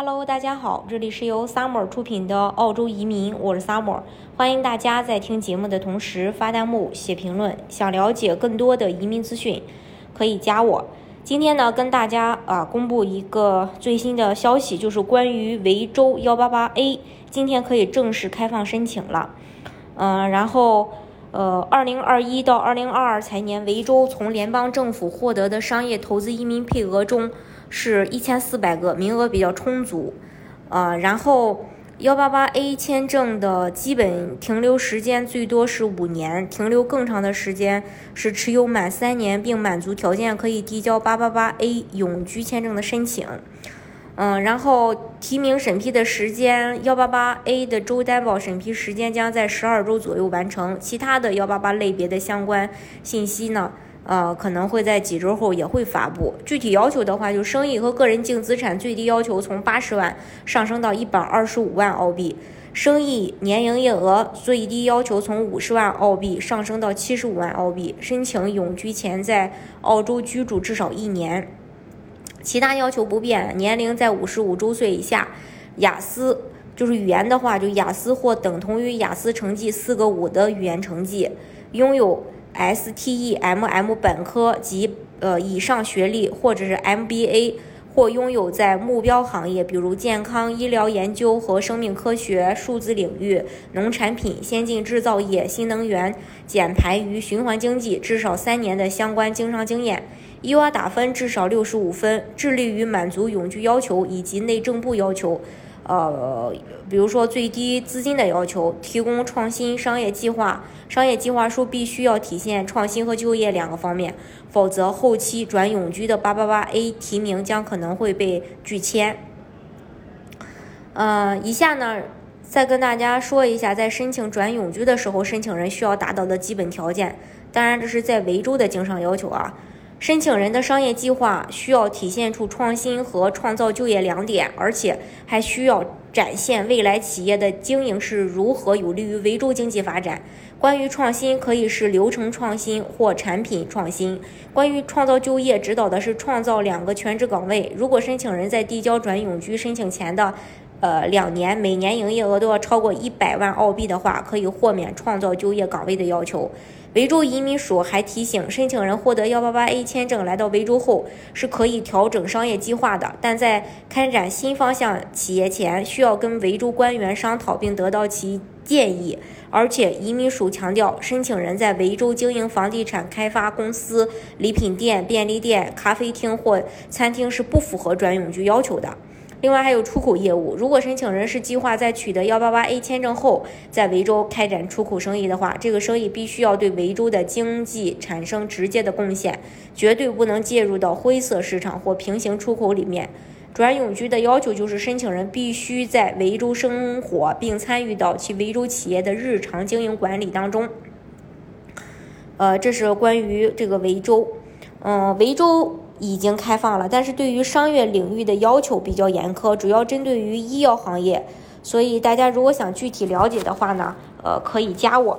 Hello，大家好，这里是由 Summer 出品的澳洲移民，我是 Summer，欢迎大家在听节目的同时发弹幕、写评论。想了解更多的移民资讯，可以加我。今天呢，跟大家啊公布一个最新的消息，就是关于维州幺八八 A，今天可以正式开放申请了。嗯，然后呃，二零二一到二零二二财年，维州从联邦政府获得的商业投资移民配额中。是一千四百个名额比较充足，呃，然后幺八八 A 签证的基本停留时间最多是五年，停留更长的时间是持有满三年并满足条件可以递交八八八 A 永居签证的申请，嗯，然后提名审批的时间，幺八八 A 的周担保审批时间将在十二周左右完成，其他的幺八八类别的相关信息呢？呃，可能会在几周后也会发布具体要求的话，就生意和个人净资产最低要求从八十万上升到一百二十五万澳币，生意年营业额最低要求从五十万澳币上升到七十五万澳币，申请永居前在澳洲居住至少一年，其他要求不变，年龄在五十五周岁以下，雅思就是语言的话，就雅思或等同于雅思成绩四个五的语言成绩，拥有。STEMM 本科及呃以上学历，或者是 MBA，或拥有在目标行业，比如健康、医疗研究和生命科学、数字领域、农产品、先进制造业、新能源、减排与循环经济至少三年的相关经商经验。伊娃打分至少六十五分，致力于满足永居要求以及内政部要求。呃，比如说最低资金的要求，提供创新商业计划，商业计划书必须要体现创新和就业两个方面，否则后期转永居的八八八 A 提名将可能会被拒签。嗯，以下呢，再跟大家说一下，在申请转永居的时候，申请人需要达到的基本条件。当然，这是在维州的经商要求啊。申请人的商业计划需要体现出创新和创造就业两点，而且还需要展现未来企业的经营是如何有利于维州经济发展。关于创新，可以是流程创新或产品创新。关于创造就业，指导的是创造两个全职岗位。如果申请人在递交转永居申请前的，呃，两年每年营业额都要超过一百万澳币的话，可以豁免创造就业岗位的要求。维州移民署还提醒，申请人获得幺八八 A 签证来到维州后，是可以调整商业计划的，但在开展新方向企业前，需要跟维州官员商讨并得到其建议。而且，移民署强调，申请人在维州经营房地产开发公司、礼品店、便利店、咖啡厅或餐厅是不符合转永居要求的。另外还有出口业务，如果申请人是计划在取得幺八八 A 签证后，在维州开展出口生意的话，这个生意必须要对维州的经济产生直接的贡献，绝对不能介入到灰色市场或平行出口里面。转永居的要求就是申请人必须在维州生活，并参与到其维州企业的日常经营管理当中。呃，这是关于这个维州，嗯，维州。已经开放了，但是对于商业领域的要求比较严苛，主要针对于医药行业，所以大家如果想具体了解的话呢，呃，可以加我。